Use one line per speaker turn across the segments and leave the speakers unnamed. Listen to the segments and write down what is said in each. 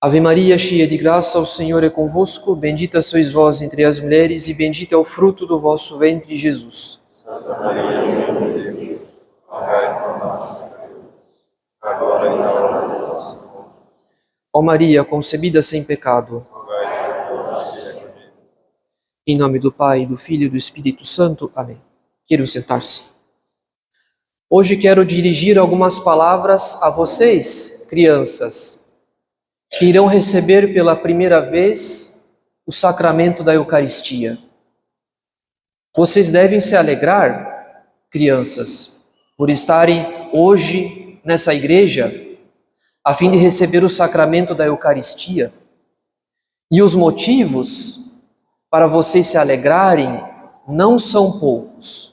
Ave Maria, cheia de graça, o Senhor é convosco. Bendita sois vós entre as mulheres, e bendito é o fruto do vosso ventre, Jesus.
Santa Maria, Mãe de Deus, rogai por nós, agora e na hora de nossa morte.
Ó Maria, concebida sem pecado,
Rogai por nós,
em nome do Pai, do Filho e do Espírito Santo. Amém. Queiram sentar-se. Hoje quero dirigir algumas palavras a vocês, crianças, que irão receber pela primeira vez o sacramento da Eucaristia. Vocês devem se alegrar, crianças, por estarem hoje nessa igreja, a fim de receber o sacramento da Eucaristia. E os motivos para vocês se alegrarem não são poucos.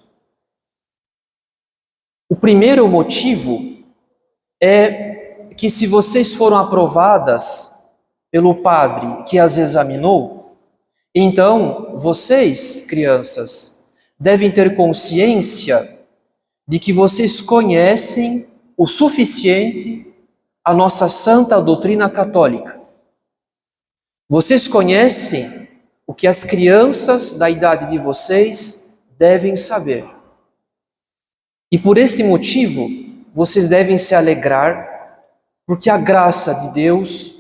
O primeiro motivo é que se vocês foram aprovadas pelo padre que as examinou, então vocês, crianças, devem ter consciência de que vocês conhecem o suficiente a nossa santa doutrina católica. Vocês conhecem o que as crianças da idade de vocês devem saber. E por este motivo, vocês devem se alegrar porque a graça de Deus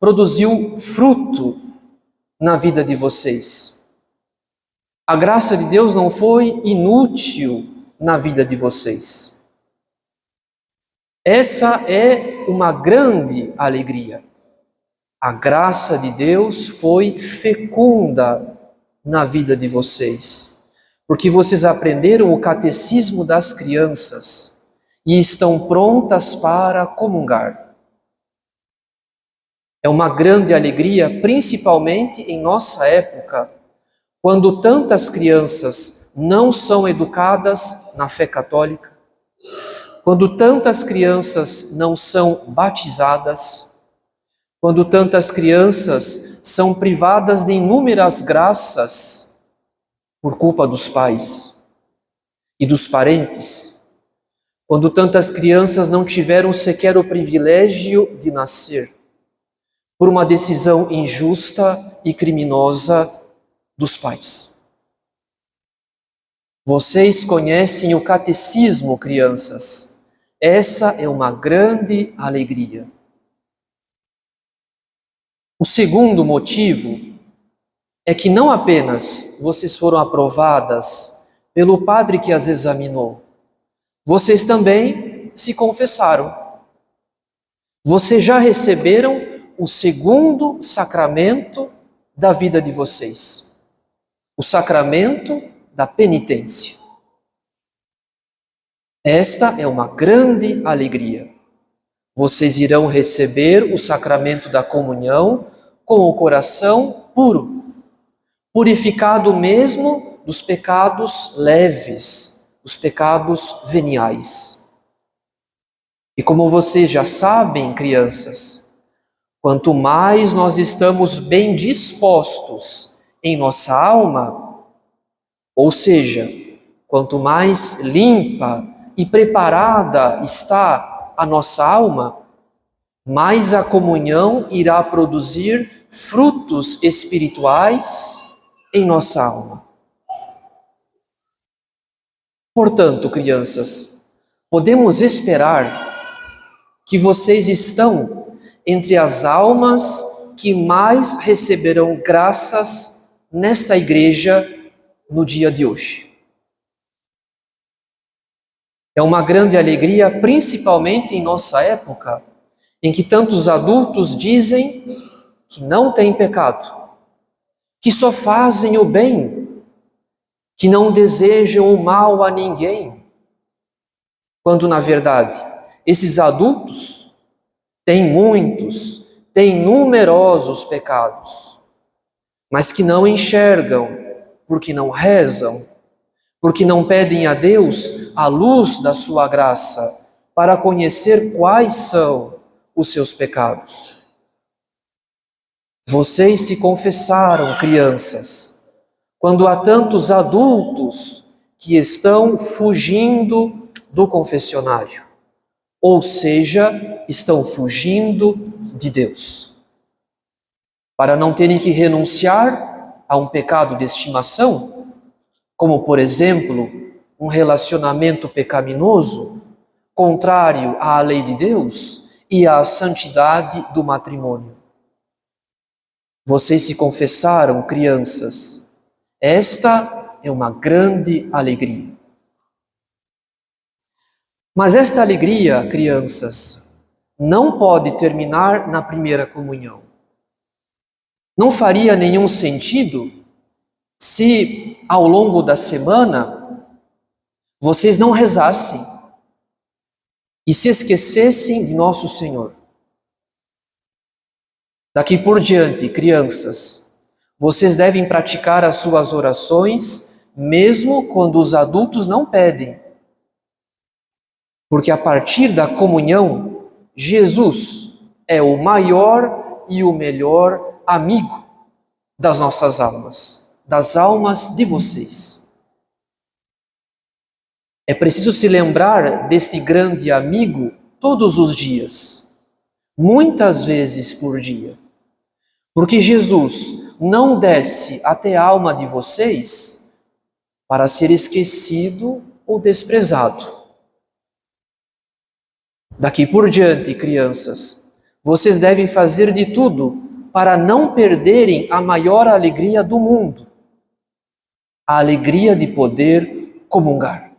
produziu fruto na vida de vocês. A graça de Deus não foi inútil na vida de vocês. Essa é uma grande alegria. A graça de Deus foi fecunda na vida de vocês, porque vocês aprenderam o catecismo das crianças e estão prontas para comungar. É uma grande alegria, principalmente em nossa época, quando tantas crianças não são educadas na fé católica, quando tantas crianças não são batizadas, quando tantas crianças são privadas de inúmeras graças por culpa dos pais e dos parentes, quando tantas crianças não tiveram sequer o privilégio de nascer por uma decisão injusta e criminosa dos pais. Vocês conhecem o catecismo, crianças. Essa é uma grande alegria. O segundo motivo é que não apenas vocês foram aprovadas pelo padre que as examinou, vocês também se confessaram. Vocês já receberam o segundo sacramento da vida de vocês, o sacramento da penitência. Esta é uma grande alegria. Vocês irão receber o sacramento da comunhão com o coração puro, purificado mesmo dos pecados leves, dos pecados veniais. E como vocês já sabem, crianças, Quanto mais nós estamos bem dispostos em nossa alma, ou seja, quanto mais limpa e preparada está a nossa alma, mais a comunhão irá produzir frutos espirituais em nossa alma. Portanto, crianças, podemos esperar que vocês estão entre as almas que mais receberão graças nesta igreja no dia de hoje. É uma grande alegria, principalmente em nossa época, em que tantos adultos dizem que não têm pecado, que só fazem o bem, que não desejam o mal a ninguém, quando na verdade esses adultos tem muitos, tem numerosos pecados, mas que não enxergam, porque não rezam, porque não pedem a Deus a luz da sua graça para conhecer quais são os seus pecados. Vocês se confessaram, crianças, quando há tantos adultos que estão fugindo do confessionário ou seja, estão fugindo de Deus. para não terem que renunciar a um pecado de estimação, como, por exemplo, um relacionamento pecaminoso, contrário à lei de Deus e à santidade do matrimônio. Vocês se confessaram, crianças. Esta é uma grande alegria. Mas esta alegria, crianças, não pode terminar na primeira comunhão. Não faria nenhum sentido se ao longo da semana vocês não rezassem e se esquecessem de nosso Senhor. Daqui por diante, crianças, vocês devem praticar as suas orações mesmo quando os adultos não pedem. Porque a partir da comunhão, Jesus é o maior e o melhor amigo das nossas almas, das almas de vocês. É preciso se lembrar deste grande amigo todos os dias, muitas vezes por dia. Porque Jesus não desce até a alma de vocês para ser esquecido ou desprezado. Daqui por diante, crianças, vocês devem fazer de tudo para não perderem a maior alegria do mundo, a alegria de poder comungar.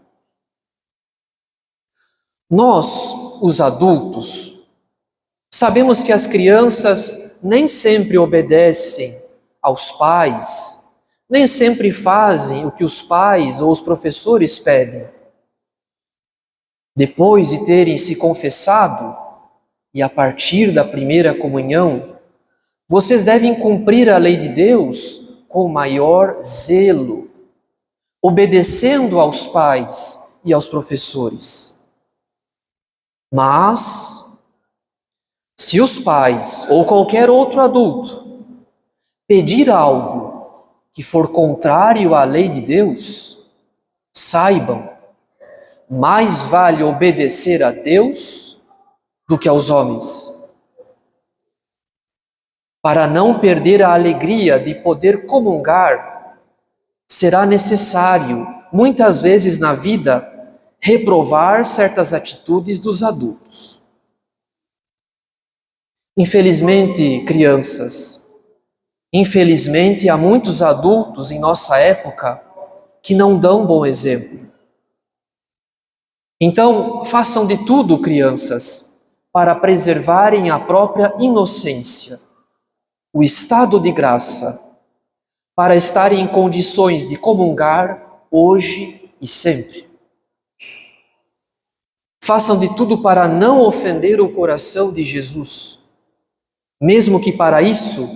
Nós, os adultos, sabemos que as crianças nem sempre obedecem aos pais, nem sempre fazem o que os pais ou os professores pedem. Depois de terem se confessado, e a partir da primeira comunhão, vocês devem cumprir a lei de Deus com maior zelo, obedecendo aos pais e aos professores. Mas, se os pais ou qualquer outro adulto pedir algo que for contrário à lei de Deus, saibam, mais vale obedecer a Deus do que aos homens para não perder a alegria de poder comungar, será necessário, muitas vezes na vida, reprovar certas atitudes dos adultos. Infelizmente, crianças, infelizmente há muitos adultos em nossa época que não dão bom exemplo. Então, façam de tudo, crianças, para preservarem a própria inocência o estado de graça para estar em condições de comungar hoje e sempre. Façam de tudo para não ofender o coração de Jesus, mesmo que para isso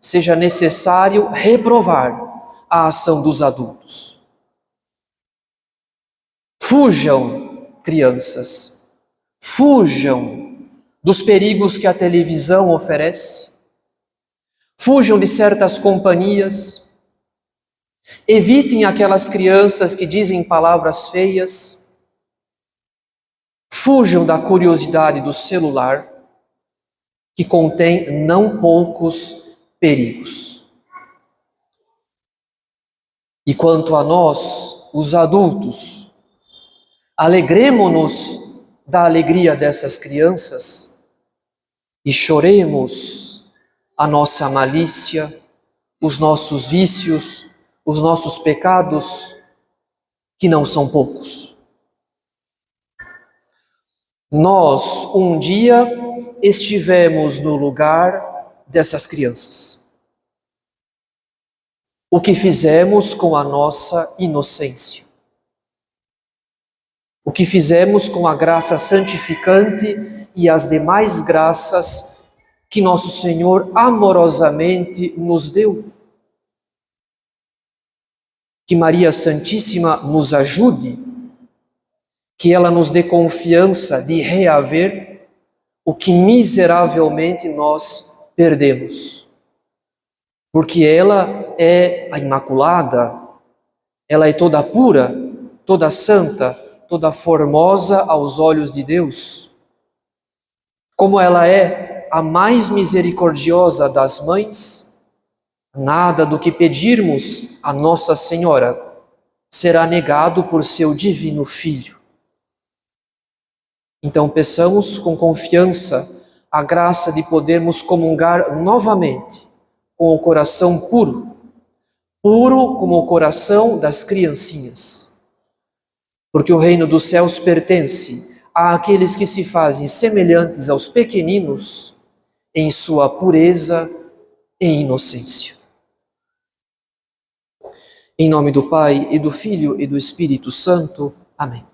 seja necessário reprovar a ação dos adultos. Fujam, crianças, fujam dos perigos que a televisão oferece Fujam de certas companhias. Evitem aquelas crianças que dizem palavras feias. Fujam da curiosidade do celular, que contém não poucos perigos. E quanto a nós, os adultos, alegremos-nos da alegria dessas crianças e choremos a nossa malícia, os nossos vícios, os nossos pecados, que não são poucos. Nós, um dia, estivemos no lugar dessas crianças. O que fizemos com a nossa inocência? O que fizemos com a graça santificante e as demais graças que nosso Senhor amorosamente nos deu. Que Maria Santíssima nos ajude, que ela nos dê confiança de reaver o que miseravelmente nós perdemos. Porque ela é a Imaculada, ela é toda pura, toda santa, toda formosa aos olhos de Deus. Como ela é a mais misericordiosa das mães, Nada do que pedirmos a Nossa Senhora será negado por seu divino Filho. Então, peçamos com confiança a graça de podermos comungar novamente com o coração puro, puro como o coração das criancinhas. Porque o reino dos céus pertence àqueles que se fazem semelhantes aos pequeninos em sua pureza e inocência. Em nome do Pai e do Filho e do Espírito Santo. Amém.